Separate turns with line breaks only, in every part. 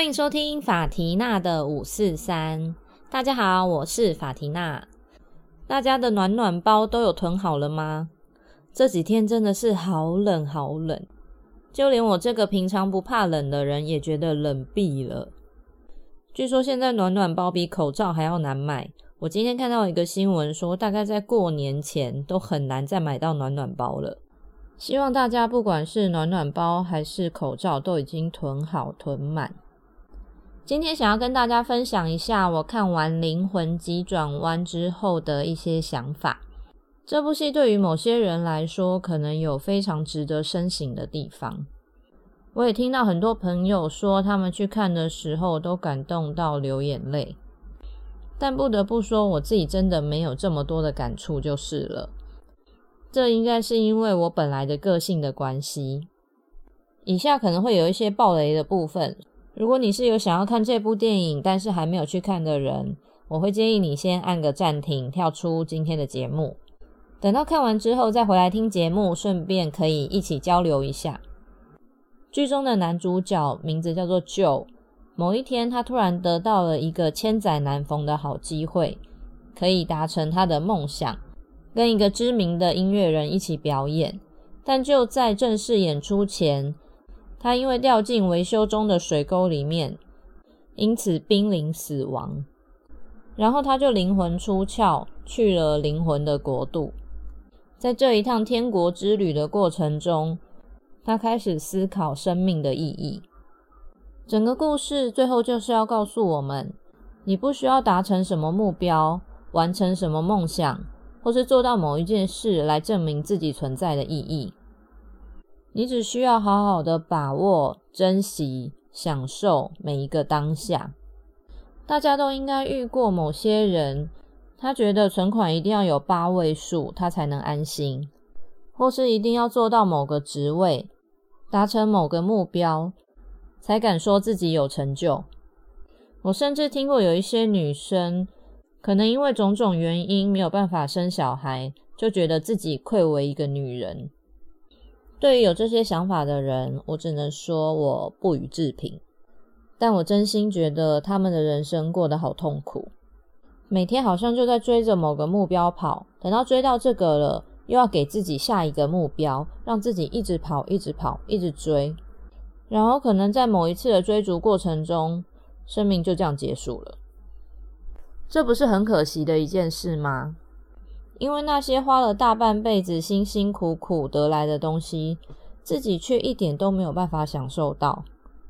欢迎收听法缇娜的五四三。大家好，我是法缇娜。大家的暖暖包都有囤好了吗？这几天真的是好冷好冷，就连我这个平常不怕冷的人也觉得冷毙了。据说现在暖暖包比口罩还要难买。我今天看到一个新闻说，大概在过年前都很难再买到暖暖包了。希望大家不管是暖暖包还是口罩，都已经囤好囤满。今天想要跟大家分享一下我看完《灵魂急转弯》之后的一些想法。这部戏对于某些人来说，可能有非常值得深省的地方。我也听到很多朋友说，他们去看的时候都感动到流眼泪。但不得不说，我自己真的没有这么多的感触，就是了。这应该是因为我本来的个性的关系。以下可能会有一些爆雷的部分。如果你是有想要看这部电影，但是还没有去看的人，我会建议你先按个暂停，跳出今天的节目，等到看完之后再回来听节目，顺便可以一起交流一下。剧中的男主角名字叫做 Joe，某一天他突然得到了一个千载难逢的好机会，可以达成他的梦想，跟一个知名的音乐人一起表演。但就在正式演出前，他因为掉进维修中的水沟里面，因此濒临死亡。然后他就灵魂出窍，去了灵魂的国度。在这一趟天国之旅的过程中，他开始思考生命的意义。整个故事最后就是要告诉我们：你不需要达成什么目标，完成什么梦想，或是做到某一件事来证明自己存在的意义。你只需要好好的把握、珍惜、享受每一个当下。大家都应该遇过某些人，他觉得存款一定要有八位数，他才能安心；或是一定要做到某个职位、达成某个目标，才敢说自己有成就。我甚至听过有一些女生，可能因为种种原因没有办法生小孩，就觉得自己愧为一个女人。对于有这些想法的人，我只能说我不予置评。但我真心觉得他们的人生过得好痛苦，每天好像就在追着某个目标跑，等到追到这个了，又要给自己下一个目标，让自己一直跑，一直跑，一直追，然后可能在某一次的追逐过程中，生命就这样结束了。这不是很可惜的一件事吗？因为那些花了大半辈子辛辛苦苦得来的东西，自己却一点都没有办法享受到，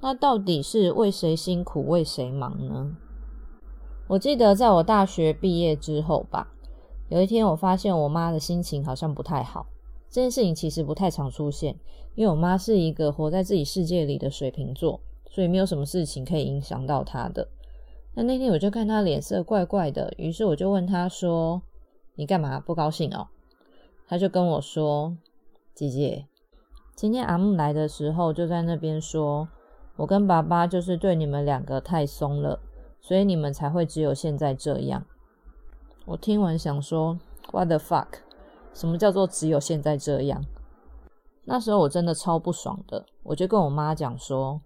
那到底是为谁辛苦为谁忙呢？我记得在我大学毕业之后吧，有一天我发现我妈的心情好像不太好。这件事情其实不太常出现，因为我妈是一个活在自己世界里的水瓶座，所以没有什么事情可以影响到她的。那那天我就看她脸色怪怪的，于是我就问她说。你干嘛不高兴哦？他就跟我说：“姐姐，今天阿木来的时候就在那边说，我跟爸爸就是对你们两个太松了，所以你们才会只有现在这样。”我听完想说：“What the fuck？什么叫做只有现在这样？”那时候我真的超不爽的，我就跟我妈讲说：“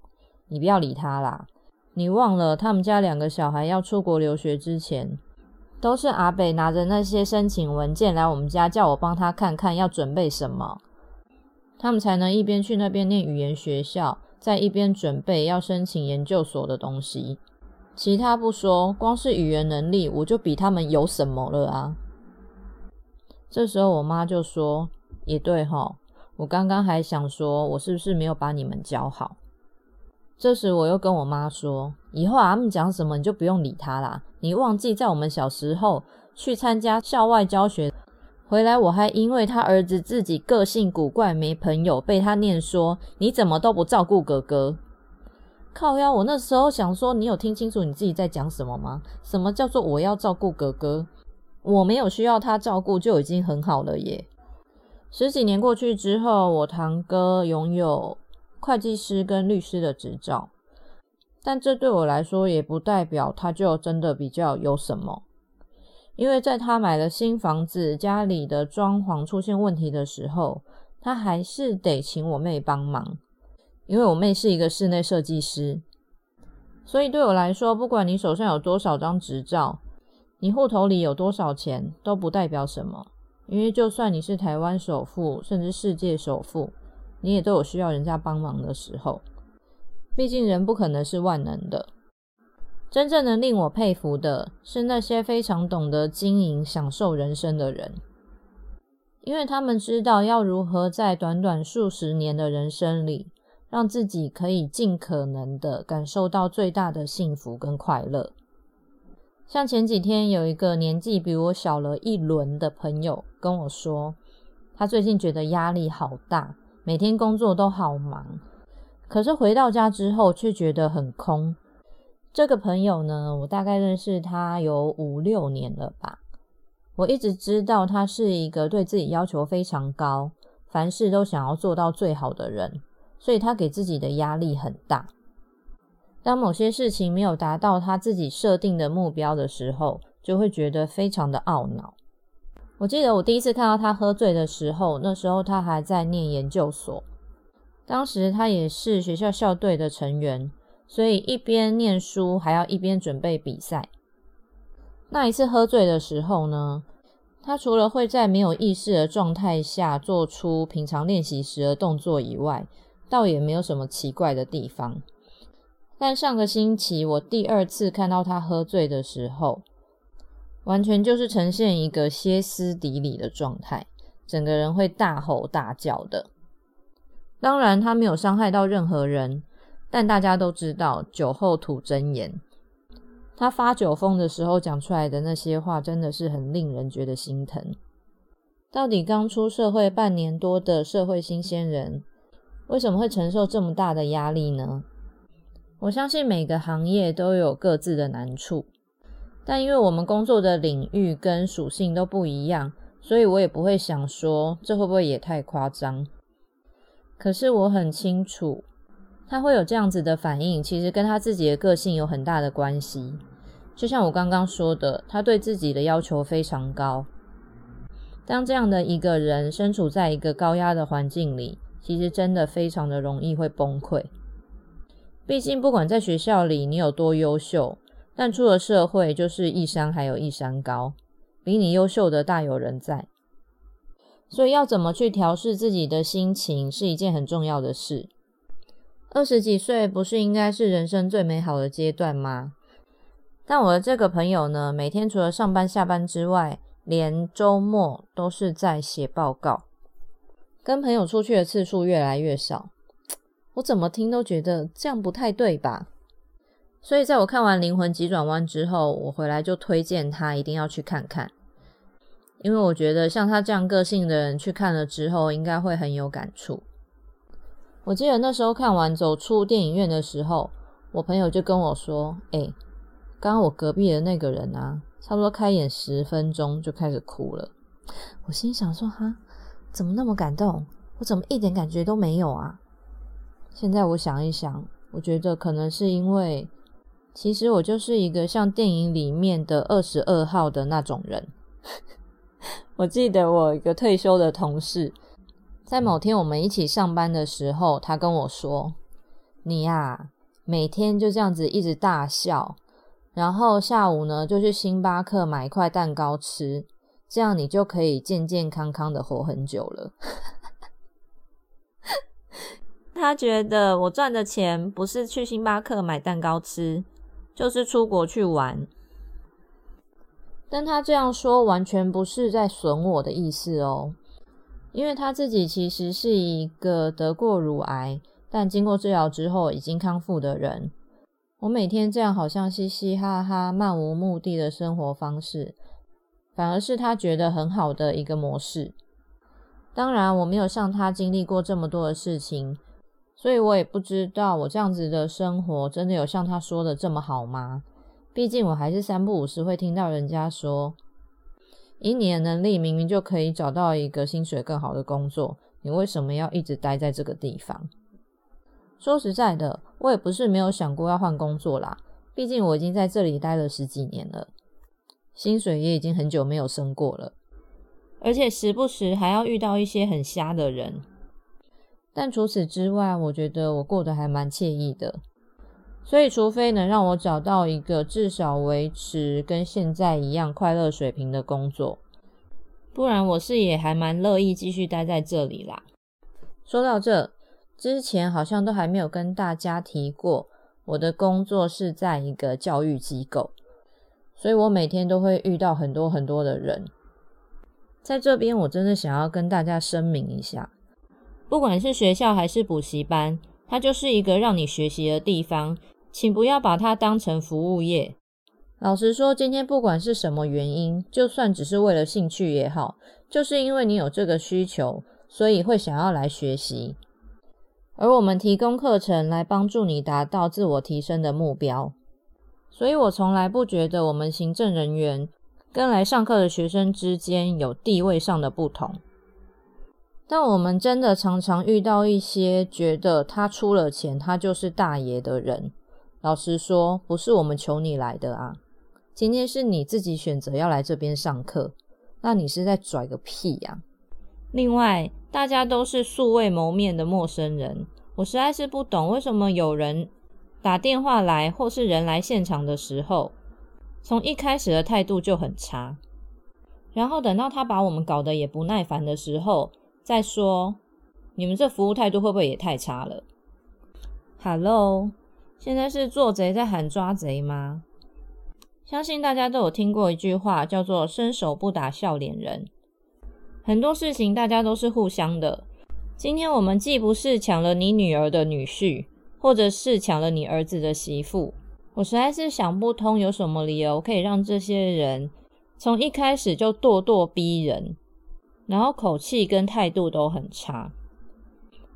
你不要理他啦，你忘了他们家两个小孩要出国留学之前。”都是阿北拿着那些申请文件来我们家，叫我帮他看看要准备什么，他们才能一边去那边念语言学校，在一边准备要申请研究所的东西。其他不说，光是语言能力，我就比他们有什么了啊？这时候我妈就说：“也对哈，我刚刚还想说，我是不是没有把你们教好？”这时我又跟我妈说：“以后他们讲什么，你就不用理他啦。你忘记在我们小时候去参加校外教学，回来我还因为他儿子自己个性古怪没朋友，被他念说你怎么都不照顾哥哥。靠呀！我那时候想说，你有听清楚你自己在讲什么吗？什么叫做我要照顾哥哥？我没有需要他照顾就已经很好了耶。十几年过去之后，我堂哥拥有。”会计师跟律师的执照，但这对我来说也不代表他就真的比较有什么，因为在他买了新房子，家里的装潢出现问题的时候，他还是得请我妹帮忙，因为我妹是一个室内设计师。所以对我来说，不管你手上有多少张执照，你户头里有多少钱，都不代表什么。因为就算你是台湾首富，甚至世界首富，你也都有需要人家帮忙的时候。毕竟人不可能是万能的。真正能令我佩服的是那些非常懂得经营、享受人生的人，因为他们知道要如何在短短数十年的人生里，让自己可以尽可能的感受到最大的幸福跟快乐。像前几天有一个年纪比我小了一轮的朋友跟我说，他最近觉得压力好大，每天工作都好忙，可是回到家之后却觉得很空。这个朋友呢，我大概认识他有五六年了吧。我一直知道他是一个对自己要求非常高，凡事都想要做到最好的人，所以他给自己的压力很大。当某些事情没有达到他自己设定的目标的时候，就会觉得非常的懊恼。我记得我第一次看到他喝醉的时候，那时候他还在念研究所，当时他也是学校校队的成员。所以一边念书还要一边准备比赛。那一次喝醉的时候呢，他除了会在没有意识的状态下做出平常练习时的动作以外，倒也没有什么奇怪的地方。但上个星期我第二次看到他喝醉的时候，完全就是呈现一个歇斯底里的状态，整个人会大吼大叫的。当然，他没有伤害到任何人。但大家都知道，酒后吐真言。他发酒疯的时候讲出来的那些话，真的是很令人觉得心疼。到底刚出社会半年多的社会新鲜人，为什么会承受这么大的压力呢？我相信每个行业都有各自的难处，但因为我们工作的领域跟属性都不一样，所以我也不会想说这会不会也太夸张。可是我很清楚。他会有这样子的反应，其实跟他自己的个性有很大的关系。就像我刚刚说的，他对自己的要求非常高。当这样的一个人身处在一个高压的环境里，其实真的非常的容易会崩溃。毕竟，不管在学校里你有多优秀，但出了社会就是一山还有一山高，比你优秀的大有人在。所以，要怎么去调试自己的心情，是一件很重要的事。二十几岁不是应该是人生最美好的阶段吗？但我的这个朋友呢，每天除了上班下班之外，连周末都是在写报告，跟朋友出去的次数越来越少。我怎么听都觉得这样不太对吧？所以在我看完《灵魂急转弯》之后，我回来就推荐他一定要去看看，因为我觉得像他这样个性的人去看了之后，应该会很有感触。我记得那时候看完走出电影院的时候，我朋友就跟我说：“哎，刚刚我隔壁的那个人啊，差不多开演十分钟就开始哭了。”我心想说：“哈，怎么那么感动？我怎么一点感觉都没有啊？”现在我想一想，我觉得可能是因为，其实我就是一个像电影里面的二十二号的那种人。我记得我一个退休的同事。在某天我们一起上班的时候，他跟我说：“你呀，每天就这样子一直大笑，然后下午呢就去星巴克买一块蛋糕吃，这样你就可以健健康康的活很久了。”他觉得我赚的钱不是去星巴克买蛋糕吃，就是出国去玩。但他这样说完全不是在损我的意思哦。因为他自己其实是一个得过乳癌，但经过治疗之后已经康复的人。我每天这样好像嘻嘻哈哈、漫无目的的生活方式，反而是他觉得很好的一个模式。当然，我没有像他经历过这么多的事情，所以我也不知道我这样子的生活真的有像他说的这么好吗？毕竟我还是三不五时会听到人家说。以你的能力，明明就可以找到一个薪水更好的工作，你为什么要一直待在这个地方？说实在的，我也不是没有想过要换工作啦。毕竟我已经在这里待了十几年了，薪水也已经很久没有升过了，而且时不时还要遇到一些很瞎的人。但除此之外，我觉得我过得还蛮惬意的。所以，除非能让我找到一个至少维持跟现在一样快乐水平的工作，不然我是也还蛮乐意继续待在这里啦。说到这，之前好像都还没有跟大家提过，我的工作是在一个教育机构，所以我每天都会遇到很多很多的人。在这边，我真的想要跟大家声明一下，不管是学校还是补习班，它就是一个让你学习的地方。请不要把它当成服务业。老实说，今天不管是什么原因，就算只是为了兴趣也好，就是因为你有这个需求，所以会想要来学习。而我们提供课程来帮助你达到自我提升的目标。所以我从来不觉得我们行政人员跟来上课的学生之间有地位上的不同。但我们真的常常遇到一些觉得他出了钱，他就是大爷的人。老实说，不是我们求你来的啊！今天是你自己选择要来这边上课，那你是在拽个屁呀！另外，大家都是素未谋面的陌生人，我实在是不懂为什么有人打电话来或是人来现场的时候，从一开始的态度就很差，然后等到他把我们搞得也不耐烦的时候，再说你们这服务态度会不会也太差了？Hello。现在是做贼在喊抓贼吗？相信大家都有听过一句话，叫做“伸手不打笑脸人”。很多事情大家都是互相的。今天我们既不是抢了你女儿的女婿，或者是抢了你儿子的媳妇，我实在是想不通有什么理由可以让这些人从一开始就咄咄逼人，然后口气跟态度都很差。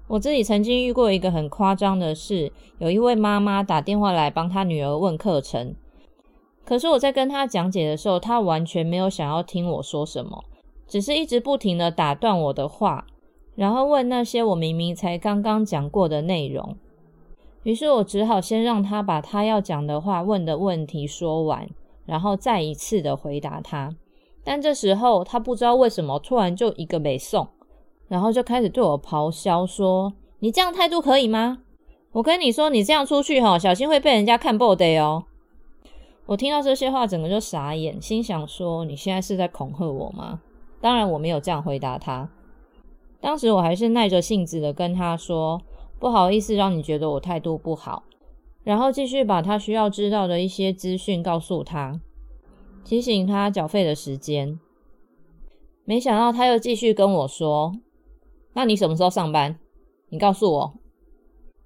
我自己曾经遇过一个很夸张的事，有一位妈妈打电话来帮她女儿问课程，可是我在跟她讲解的时候，她完全没有想要听我说什么，只是一直不停的打断我的话，然后问那些我明明才刚刚讲过的内容。于是我只好先让她把她要讲的话、问的问题说完，然后再一次的回答她。但这时候他不知道为什么突然就一个没送。然后就开始对我咆哮说：“你这样态度可以吗？我跟你说，你这样出去哈，小心会被人家看不的哦。”我听到这些话，整个就傻眼，心想说：“你现在是在恐吓我吗？”当然我没有这样回答他。当时我还是耐着性子的跟他说：“不好意思，让你觉得我态度不好。”然后继续把他需要知道的一些资讯告诉他，提醒他缴费的时间。没想到他又继续跟我说。那你什么时候上班？你告诉我，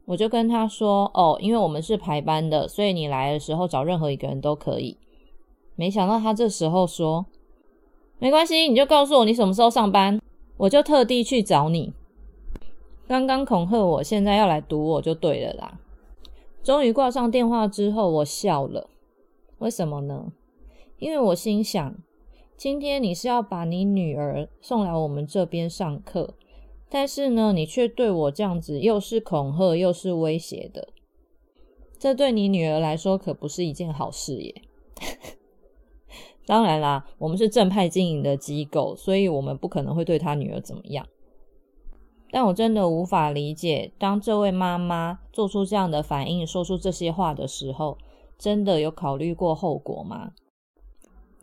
我就跟他说哦，因为我们是排班的，所以你来的时候找任何一个人都可以。没想到他这时候说，没关系，你就告诉我你什么时候上班，我就特地去找你。刚刚恐吓我，现在要来堵我就对了啦。终于挂上电话之后，我笑了。为什么呢？因为我心想，今天你是要把你女儿送来我们这边上课。但是呢，你却对我这样子，又是恐吓又是威胁的，这对你女儿来说可不是一件好事耶。当然啦，我们是正派经营的机构，所以我们不可能会对她女儿怎么样。但我真的无法理解，当这位妈妈做出这样的反应，说出这些话的时候，真的有考虑过后果吗？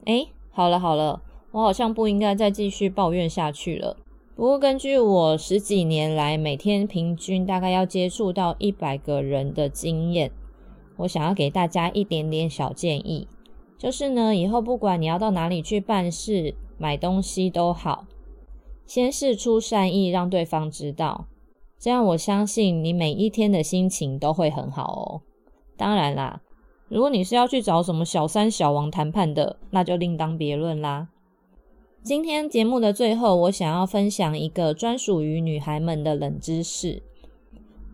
哎，好了好了，我好像不应该再继续抱怨下去了。不过，根据我十几年来每天平均大概要接触到一百个人的经验，我想要给大家一点点小建议，就是呢，以后不管你要到哪里去办事、买东西都好，先试出善意，让对方知道，这样我相信你每一天的心情都会很好哦。当然啦，如果你是要去找什么小三、小王谈判的，那就另当别论啦。今天节目的最后，我想要分享一个专属于女孩们的冷知识。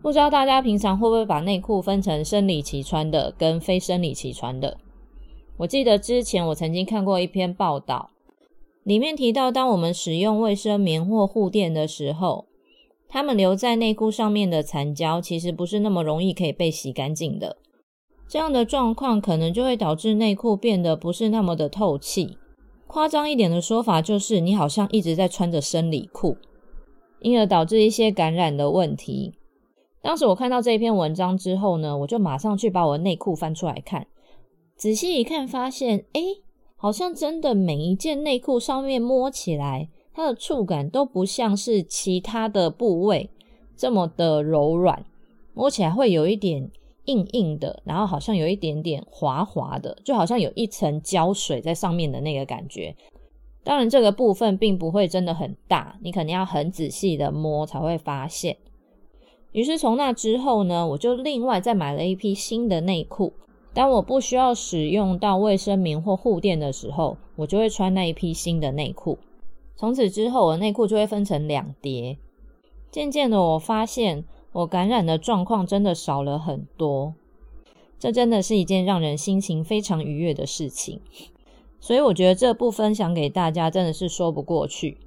不知道大家平常会不会把内裤分成生理期穿的跟非生理期穿的？我记得之前我曾经看过一篇报道，里面提到，当我们使用卫生棉或护垫的时候，它们留在内裤上面的残胶其实不是那么容易可以被洗干净的。这样的状况可能就会导致内裤变得不是那么的透气。夸张一点的说法就是，你好像一直在穿着生理裤，因而导致一些感染的问题。当时我看到这篇文章之后呢，我就马上去把我的内裤翻出来看，仔细一看，发现哎，好像真的每一件内裤上面摸起来，它的触感都不像是其他的部位这么的柔软，摸起来会有一点硬硬的，然后好像有一点点滑滑的，就好像有一层胶水在上面的那个感觉。当然，这个部分并不会真的很大，你肯定要很仔细的摸才会发现。于是从那之后呢，我就另外再买了一批新的内裤。当我不需要使用到卫生棉或护垫的时候，我就会穿那一批新的内裤。从此之后，我的内裤就会分成两叠。渐渐的，我发现我感染的状况真的少了很多。这真的是一件让人心情非常愉悦的事情。所以我觉得这不分享给大家真的是说不过去。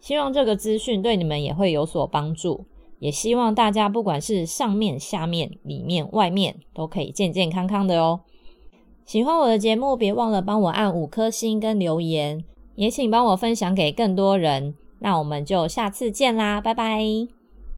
希望这个资讯对你们也会有所帮助。也希望大家不管是上面、下面、里面、外面，都可以健健康康的哦。喜欢我的节目，别忘了帮我按五颗星跟留言，也请帮我分享给更多人。那我们就下次见啦，拜拜。